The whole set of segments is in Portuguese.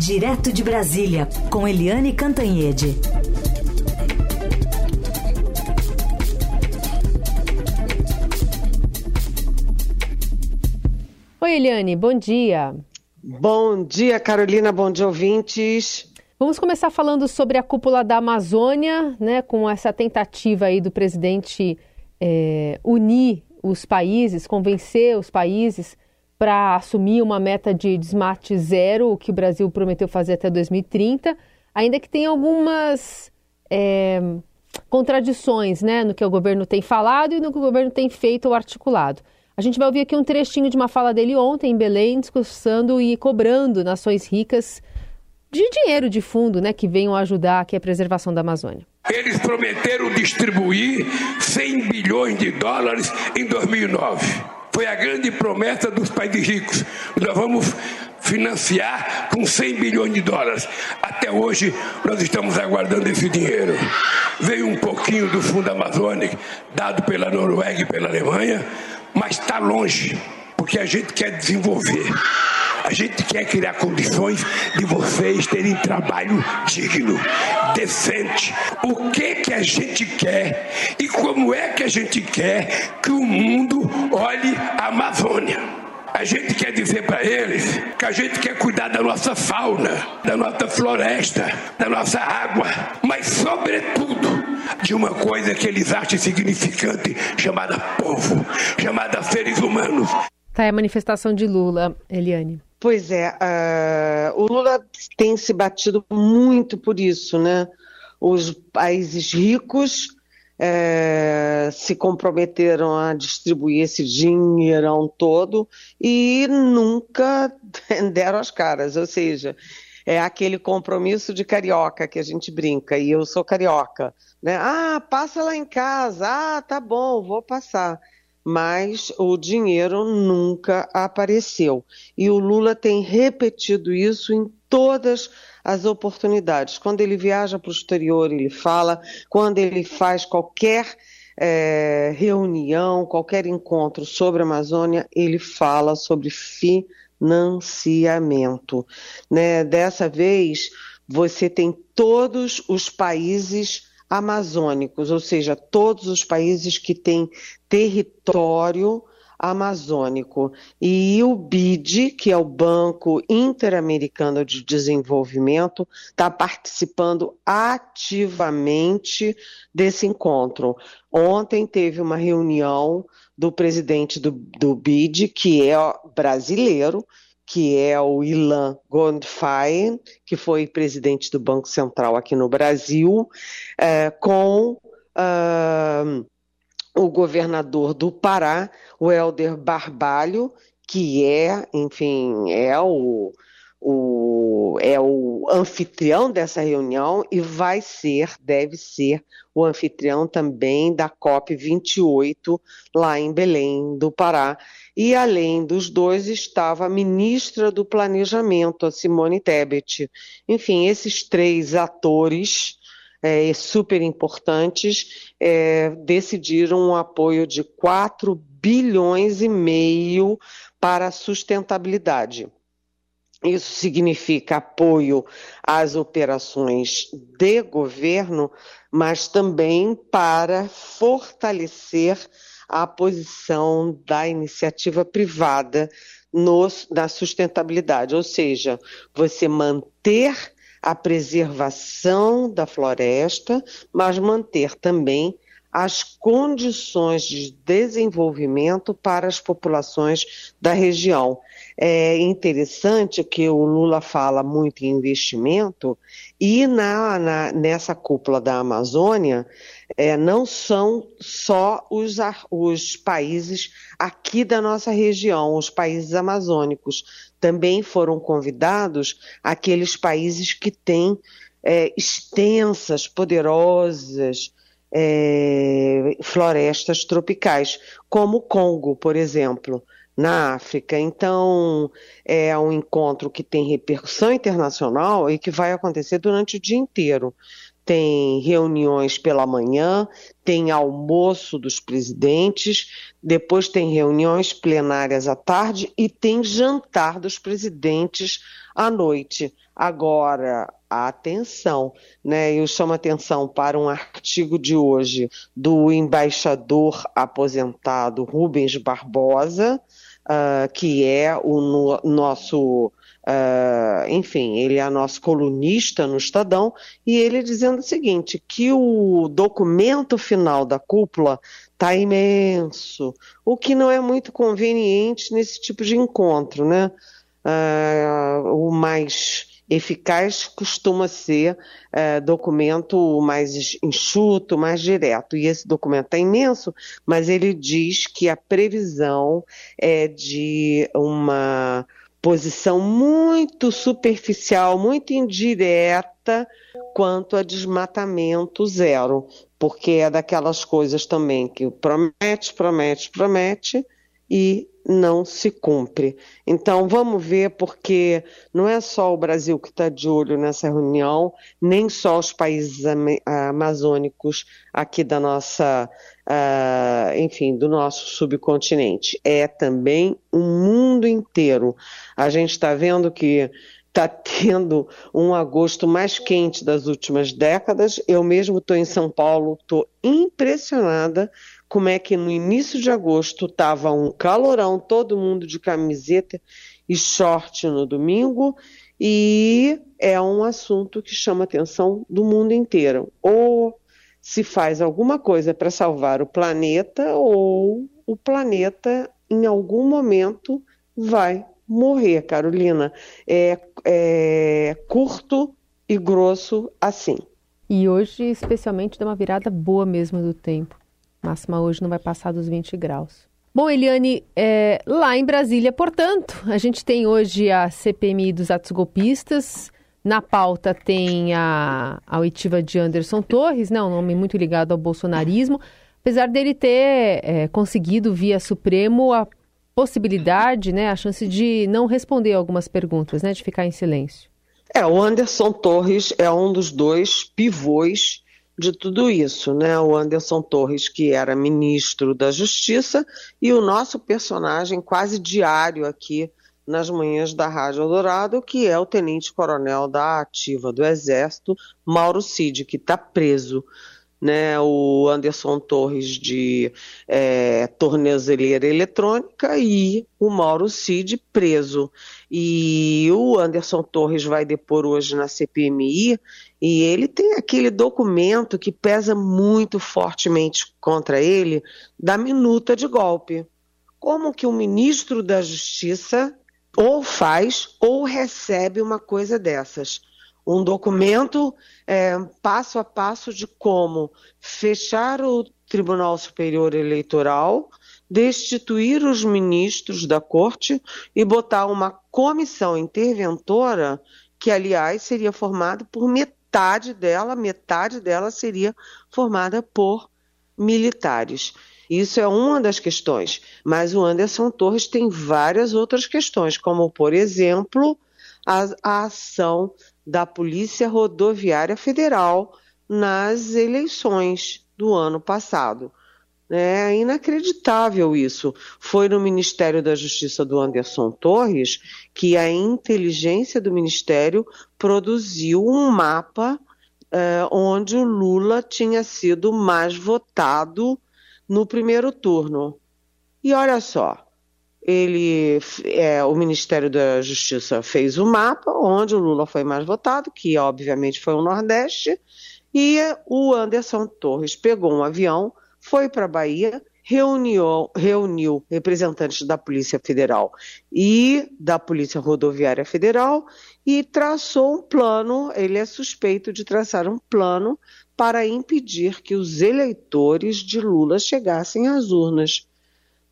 Direto de Brasília, com Eliane Cantanhede. Oi, Eliane, bom dia. Bom dia, Carolina, bom dia, ouvintes. Vamos começar falando sobre a cúpula da Amazônia, né, com essa tentativa aí do presidente é, unir os países, convencer os países para assumir uma meta de desmate zero, o que o Brasil prometeu fazer até 2030, ainda que tenha algumas é, contradições né, no que o governo tem falado e no que o governo tem feito ou articulado. A gente vai ouvir aqui um trechinho de uma fala dele ontem em Belém, discussando e cobrando nações ricas de dinheiro de fundo, né, que venham ajudar aqui a preservação da Amazônia. Eles prometeram distribuir 100 bilhões de dólares em 2009. Foi a grande promessa dos países ricos. Nós vamos financiar com 100 bilhões de dólares. Até hoje nós estamos aguardando esse dinheiro. Veio um pouquinho do Fundo Amazônico, dado pela Noruega e pela Alemanha, mas está longe, porque a gente quer desenvolver. A gente quer criar condições de vocês terem trabalho digno, decente. O que que a gente quer e como é que a gente quer que o mundo olhe a Amazônia? A gente quer dizer para eles que a gente quer cuidar da nossa fauna, da nossa floresta, da nossa água, mas, sobretudo, de uma coisa que eles acham significante, chamada povo, chamada seres humanos. Tá aí a manifestação de Lula, Eliane. Pois é, uh, o Lula tem se batido muito por isso, né? Os países ricos uh, se comprometeram a distribuir esse dinheirão todo e nunca deram as caras, ou seja, é aquele compromisso de carioca que a gente brinca, e eu sou carioca, né? Ah, passa lá em casa, ah, tá bom, vou passar mas o dinheiro nunca apareceu. E o Lula tem repetido isso em todas as oportunidades. Quando ele viaja para o exterior, ele fala, quando ele faz qualquer é, reunião, qualquer encontro sobre a Amazônia, ele fala sobre financiamento. Né? Dessa vez, você tem todos os países amazônicos, ou seja, todos os países que têm território amazônico. E o BID, que é o Banco Interamericano de Desenvolvimento, está participando ativamente desse encontro. Ontem teve uma reunião do presidente do, do BID, que é brasileiro, que é o Ilan Gondfain, que foi presidente do Banco Central aqui no Brasil, é, com uh, o governador do Pará, o Helder Barbalho, que é, enfim, é o, o, é o anfitrião dessa reunião e vai ser, deve ser, o anfitrião também da COP28 lá em Belém do Pará. E além dos dois estava a ministra do Planejamento, a Simone Tebet. Enfim, esses três atores é, super importantes é, decidiram um apoio de 4 bilhões e meio para a sustentabilidade. Isso significa apoio às operações de governo, mas também para fortalecer a posição da iniciativa privada no, na sustentabilidade, ou seja, você manter a preservação da floresta, mas manter também as condições de desenvolvimento para as populações da região. É interessante que o Lula fala muito em investimento e na, na nessa cúpula da Amazônia é, não são só os, os países aqui da nossa região, os países amazônicos. Também foram convidados aqueles países que têm é, extensas, poderosas é, florestas tropicais, como o Congo, por exemplo, na África. Então, é um encontro que tem repercussão internacional e que vai acontecer durante o dia inteiro. tem reuniões pela manhã, tem almoço dos presidentes, depois tem reuniões plenárias à tarde e tem jantar dos presidentes à noite. Agora, atenção, né? Eu chamo atenção para um artigo de hoje do embaixador aposentado Rubens Barbosa, uh, que é o no, nosso Uh, enfim, ele é nosso colunista no Estadão, e ele dizendo o seguinte: que o documento final da cúpula está imenso, o que não é muito conveniente nesse tipo de encontro, né? Uh, o mais eficaz costuma ser uh, documento mais enxuto, mais direto. E esse documento é imenso, mas ele diz que a previsão é de uma posição muito superficial, muito indireta quanto a desmatamento zero, porque é daquelas coisas também que promete, promete, promete e não se cumpre. Então vamos ver, porque não é só o Brasil que está de olho nessa reunião, nem só os países amazônicos aqui da nossa, uh, enfim, do nosso subcontinente. É também o mundo inteiro. A gente está vendo que está tendo um agosto mais quente das últimas décadas. Eu mesmo estou em São Paulo, estou impressionada como é que no início de agosto estava um calorão, todo mundo de camiseta e short no domingo, e é um assunto que chama atenção do mundo inteiro. Ou se faz alguma coisa para salvar o planeta, ou o planeta em algum momento vai morrer, Carolina. É, é curto e grosso assim. E hoje, especialmente, dá uma virada boa mesmo do tempo. Máxima hoje não vai passar dos 20 graus. Bom, Eliane, é, lá em Brasília, portanto, a gente tem hoje a CPMI dos atos golpistas. Na pauta tem a, a oitiva de Anderson Torres, né, um nome muito ligado ao bolsonarismo, apesar dele ter é, conseguido via Supremo a possibilidade, né, a chance de não responder algumas perguntas, né, de ficar em silêncio. É, o Anderson Torres é um dos dois pivôs de tudo isso, né? O Anderson Torres, que era ministro da Justiça, e o nosso personagem quase diário aqui nas manhãs da Rádio Eldorado, que é o tenente-coronel da ativa do Exército, Mauro Cid, que está preso né, o Anderson Torres de é, eletrônica e o Mauro Cid preso. E o Anderson Torres vai depor hoje na CPMI e ele tem aquele documento que pesa muito fortemente contra ele da minuta de golpe. Como que o ministro da Justiça ou faz ou recebe uma coisa dessas? um documento é, passo a passo de como fechar o Tribunal Superior Eleitoral, destituir os ministros da corte e botar uma comissão interventora, que aliás seria formada por metade dela, metade dela seria formada por militares. Isso é uma das questões, mas o Anderson Torres tem várias outras questões, como, por exemplo, a, a ação da Polícia Rodoviária Federal nas eleições do ano passado. É inacreditável isso. Foi no Ministério da Justiça do Anderson Torres que a inteligência do Ministério produziu um mapa é, onde o Lula tinha sido mais votado no primeiro turno. E olha só, ele, é, o Ministério da Justiça fez o um mapa onde o Lula foi mais votado, que obviamente foi o Nordeste, e o Anderson Torres pegou um avião, foi para a Bahia, reuniu, reuniu representantes da Polícia Federal e da Polícia Rodoviária Federal e traçou um plano, ele é suspeito de traçar um plano para impedir que os eleitores de Lula chegassem às urnas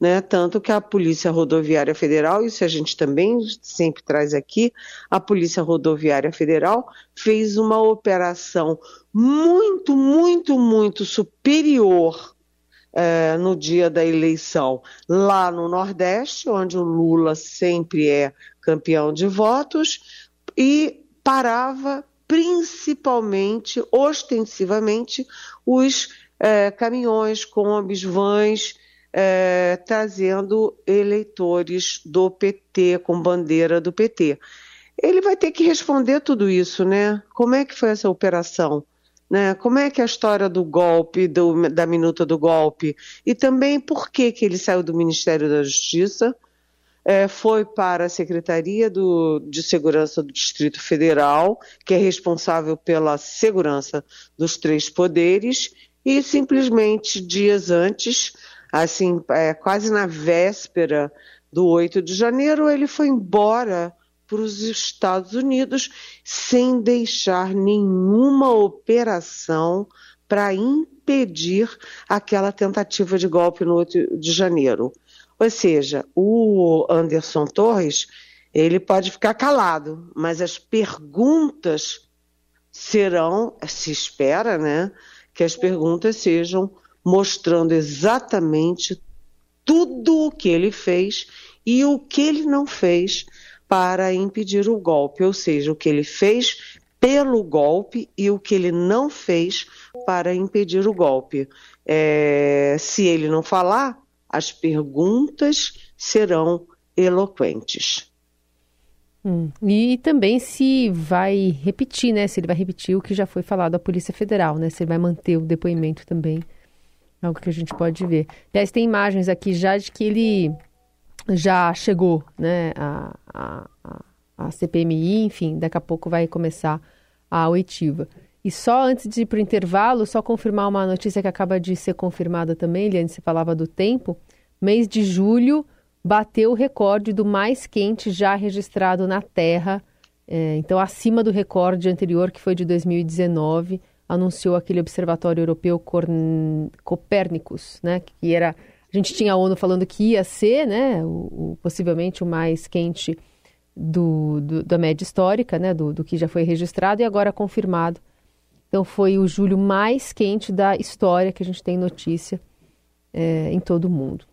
né? Tanto que a Polícia Rodoviária Federal, isso a gente também sempre traz aqui, a Polícia Rodoviária Federal fez uma operação muito, muito, muito superior é, no dia da eleição lá no Nordeste, onde o Lula sempre é campeão de votos, e parava principalmente, ostensivamente, os é, caminhões, combis, vans, é, trazendo eleitores do PT, com bandeira do PT. Ele vai ter que responder tudo isso, né? Como é que foi essa operação? Né? Como é que é a história do golpe, do, da minuta do golpe? E também por que, que ele saiu do Ministério da Justiça, é, foi para a Secretaria do, de Segurança do Distrito Federal, que é responsável pela segurança dos três poderes, e simplesmente dias antes, assim, é, quase na véspera do 8 de janeiro, ele foi embora para os Estados Unidos sem deixar nenhuma operação para impedir aquela tentativa de golpe no 8 de janeiro. Ou seja, o Anderson Torres, ele pode ficar calado, mas as perguntas serão, se espera, né, que as perguntas sejam mostrando exatamente tudo o que ele fez e o que ele não fez para impedir o golpe, ou seja, o que ele fez pelo golpe e o que ele não fez para impedir o golpe. É, se ele não falar, as perguntas serão eloquentes. Hum, e também se vai repetir, né? Se ele vai repetir o que já foi falado à Polícia Federal, né? Se ele vai manter o depoimento também. Algo que a gente pode ver. Aliás, tem imagens aqui já de que ele já chegou, né, a, a, a CPMI, enfim, daqui a pouco vai começar a oitiva. E só antes de ir para o intervalo, só confirmar uma notícia que acaba de ser confirmada também, Eliane, você falava do tempo. Mês de julho bateu o recorde do mais quente já registrado na Terra. É, então, acima do recorde anterior, que foi de 2019, anunciou aquele Observatório Europeu Corn... Copérnicos, né, que era a gente tinha a ONU falando que ia ser, né, o, o possivelmente o mais quente do, do, da média histórica, né, do, do que já foi registrado e agora confirmado. Então foi o julho mais quente da história que a gente tem notícia é, em todo o mundo.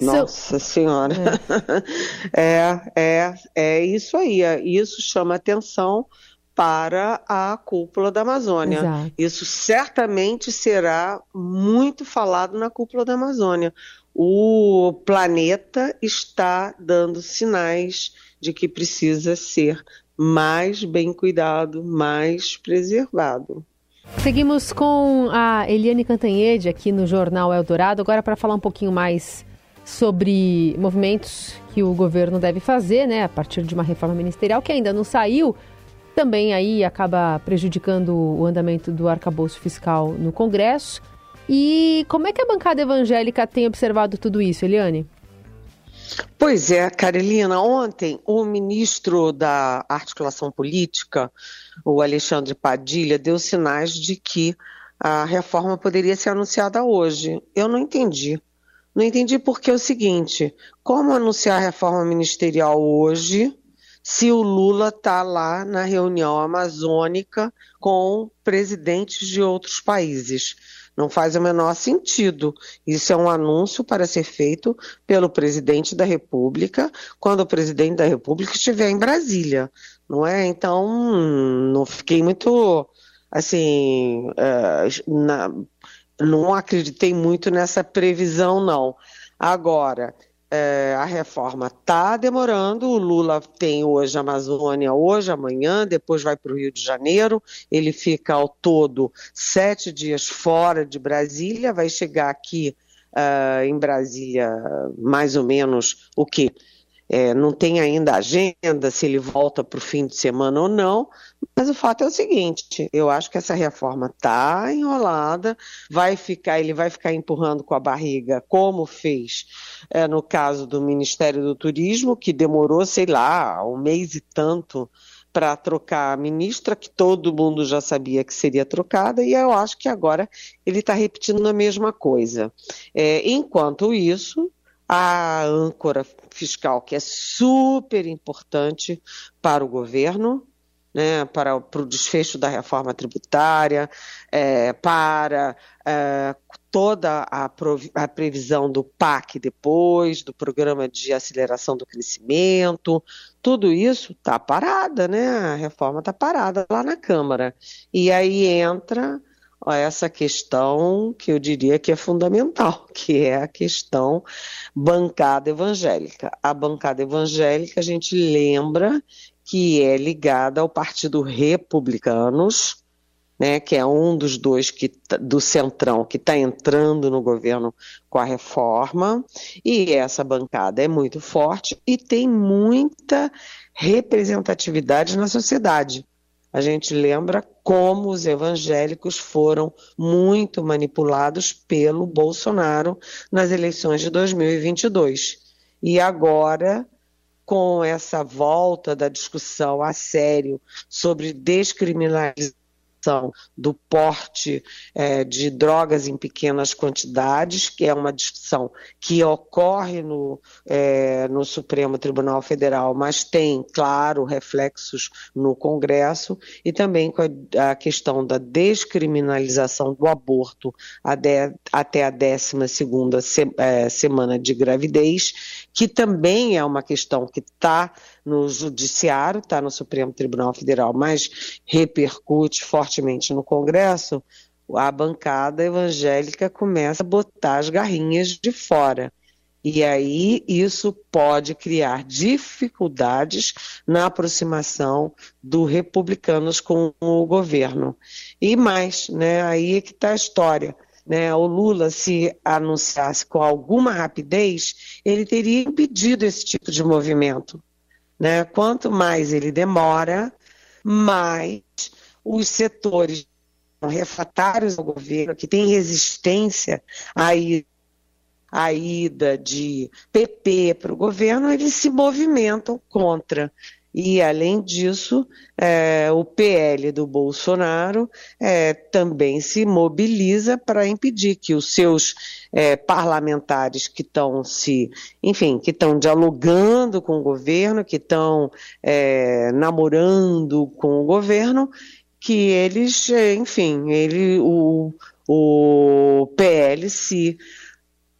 Nossa Senhora. É. é, é, é isso aí. É, isso chama atenção para a cúpula da Amazônia. Exato. Isso certamente será muito falado na cúpula da Amazônia. O planeta está dando sinais de que precisa ser mais bem cuidado, mais preservado. Seguimos com a Eliane Cantanhede aqui no Jornal Eldorado, agora para falar um pouquinho mais sobre movimentos que o governo deve fazer, né, a partir de uma reforma ministerial que ainda não saiu, também aí acaba prejudicando o andamento do arcabouço fiscal no Congresso. E como é que a bancada evangélica tem observado tudo isso, Eliane? Pois é, Carolina, ontem o ministro da Articulação Política, o Alexandre Padilha, deu sinais de que a reforma poderia ser anunciada hoje. Eu não entendi. Não entendi porque é o seguinte: como anunciar a reforma ministerial hoje se o Lula está lá na reunião amazônica com presidentes de outros países. Não faz o menor sentido. Isso é um anúncio para ser feito pelo presidente da República quando o presidente da República estiver em Brasília, não é? Então, não fiquei muito assim, uh, na, não acreditei muito nessa previsão, não. Agora, é, a reforma está demorando. O Lula tem hoje a Amazônia, hoje, amanhã, depois vai para o Rio de Janeiro. Ele fica ao todo sete dias fora de Brasília, vai chegar aqui uh, em Brasília mais ou menos o que? É, não tem ainda agenda se ele volta para o fim de semana ou não, mas o fato é o seguinte: eu acho que essa reforma está enrolada, vai ficar, ele vai ficar empurrando com a barriga, como fez é, no caso do Ministério do Turismo, que demorou, sei lá, um mês e tanto para trocar a ministra, que todo mundo já sabia que seria trocada, e eu acho que agora ele está repetindo a mesma coisa. É, enquanto isso, a âncora fiscal, que é super importante para o governo, né, para, para o desfecho da reforma tributária, é, para é, toda a, a, previsão do PAC depois, do Programa de Aceleração do Crescimento, tudo isso está parada, né? A reforma está parada lá na Câmara. E aí entra ó, essa questão que eu diria que é fundamental, que é a questão bancada evangélica. A bancada evangélica, a gente lembra que é ligada ao Partido Republicanos, né, que é um dos dois que, tá, do Centrão que está entrando no governo com a reforma, e essa bancada é muito forte e tem muita representatividade na sociedade. A gente lembra como os evangélicos foram muito manipulados pelo Bolsonaro nas eleições de 2022. E agora com essa volta da discussão a sério sobre descriminalização do porte é, de drogas em pequenas quantidades, que é uma discussão que ocorre no, é, no Supremo Tribunal Federal, mas tem, claro, reflexos no Congresso, e também com a, a questão da descriminalização do aborto até, até a 12 se, é, semana de gravidez, que também é uma questão que está no Judiciário, está no Supremo Tribunal Federal, mas repercute fortemente no Congresso, a bancada evangélica começa a botar as garrinhas de fora. E aí isso pode criar dificuldades na aproximação dos republicanos com o governo. E mais, né, aí é que está a história né, o Lula se anunciasse com alguma rapidez, ele teria impedido esse tipo de movimento. Né? Quanto mais ele demora, mais os setores refratários ao governo, que têm resistência à ida de PP para o governo, eles se movimentam contra. E, além disso, é, o PL do Bolsonaro é, também se mobiliza para impedir que os seus é, parlamentares que estão se, enfim, que estão dialogando com o governo, que estão é, namorando com o governo, que eles, é, enfim, ele, o, o PL se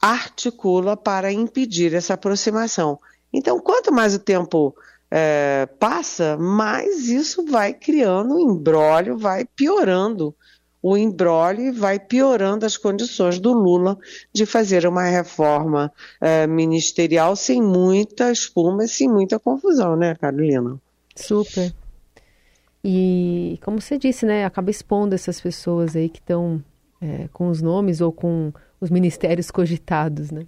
articula para impedir essa aproximação. Então, quanto mais o tempo é, passa, mais isso vai criando um embrólio, vai piorando o embrólio e vai piorando as condições do Lula de fazer uma reforma é, ministerial sem muita espuma e sem muita confusão, né, Carolina? Super. E como você disse, né, acaba expondo essas pessoas aí que estão é, com os nomes ou com os ministérios cogitados, né?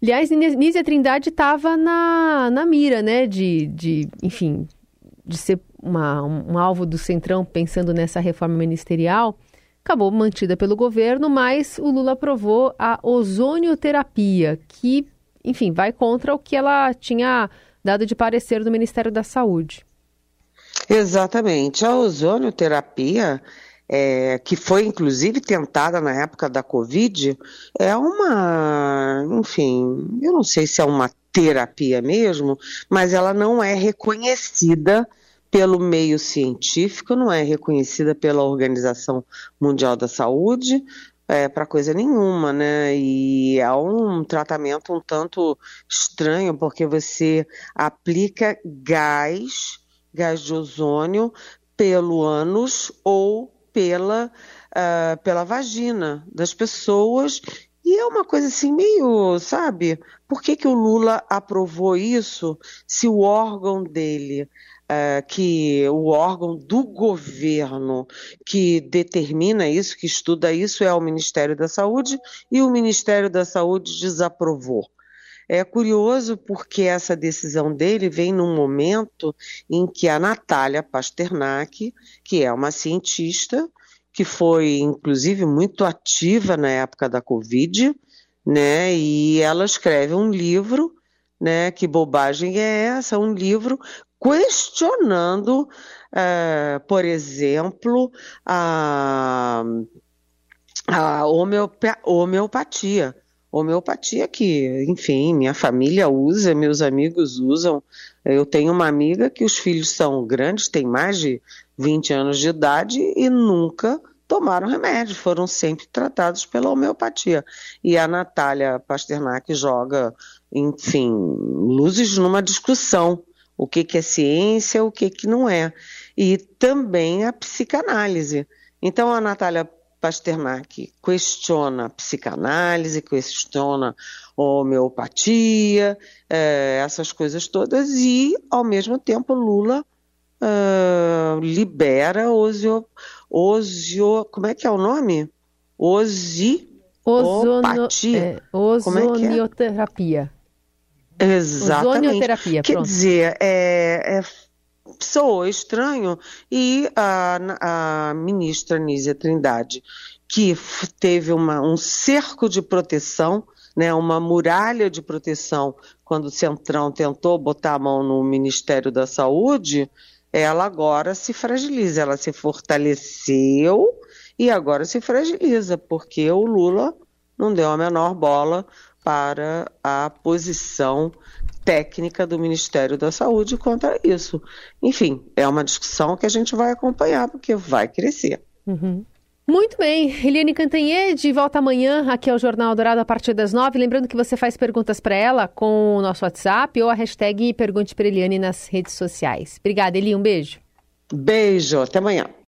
Aliás, Nízia Trindade estava na, na mira, né? De, de, enfim, de ser uma, um, alvo do Centrão pensando nessa reforma ministerial. Acabou mantida pelo governo, mas o Lula aprovou a ozonioterapia, que, enfim, vai contra o que ela tinha dado de parecer do Ministério da Saúde. Exatamente. A ozonioterapia é, que foi inclusive tentada na época da Covid, é uma, enfim, eu não sei se é uma terapia mesmo, mas ela não é reconhecida pelo meio científico, não é reconhecida pela Organização Mundial da Saúde, é, para coisa nenhuma, né? E é um tratamento um tanto estranho, porque você aplica gás, gás de ozônio, pelo ânus ou pela, uh, pela vagina das pessoas. E é uma coisa assim meio, sabe? Por que, que o Lula aprovou isso se o órgão dele, uh, que o órgão do governo que determina isso, que estuda isso, é o Ministério da Saúde, e o Ministério da Saúde desaprovou? É curioso porque essa decisão dele vem num momento em que a Natália Pasternak, que é uma cientista, que foi inclusive muito ativa na época da Covid, né? E ela escreve um livro, né? Que bobagem é essa? Um livro questionando, uh, por exemplo, a, a homeopatia homeopatia que, enfim, minha família usa, meus amigos usam. Eu tenho uma amiga que os filhos são grandes, têm mais de 20 anos de idade e nunca tomaram remédio, foram sempre tratados pela homeopatia. E a Natália Pasternak joga, enfim, luzes numa discussão. O que, que é ciência, o que, que não é. E também a psicanálise. Então, a Natália Pasternak questiona a psicanálise, questiona a homeopatia, é, essas coisas todas, e, ao mesmo tempo, Lula uh, libera osio, osio. Como é que é o nome? Osiopatia. É, ozonioterapia. É? Exatamente. Ozonioterapia, Quer dizer, é, é soou estranho e a, a ministra Nízia Trindade, que teve uma, um cerco de proteção, né, uma muralha de proteção quando o Centrão tentou botar a mão no Ministério da Saúde, ela agora se fragiliza, ela se fortaleceu e agora se fragiliza, porque o Lula não deu a menor bola para a posição técnica do Ministério da Saúde contra isso. Enfim, é uma discussão que a gente vai acompanhar, porque vai crescer. Uhum. Muito bem, Eliane Cantanhede, volta amanhã aqui ao Jornal Dourado a partir das nove. Lembrando que você faz perguntas para ela com o nosso WhatsApp ou a hashtag Pergunte para Eliane nas redes sociais. Obrigada, Eli, um beijo. Beijo, até amanhã.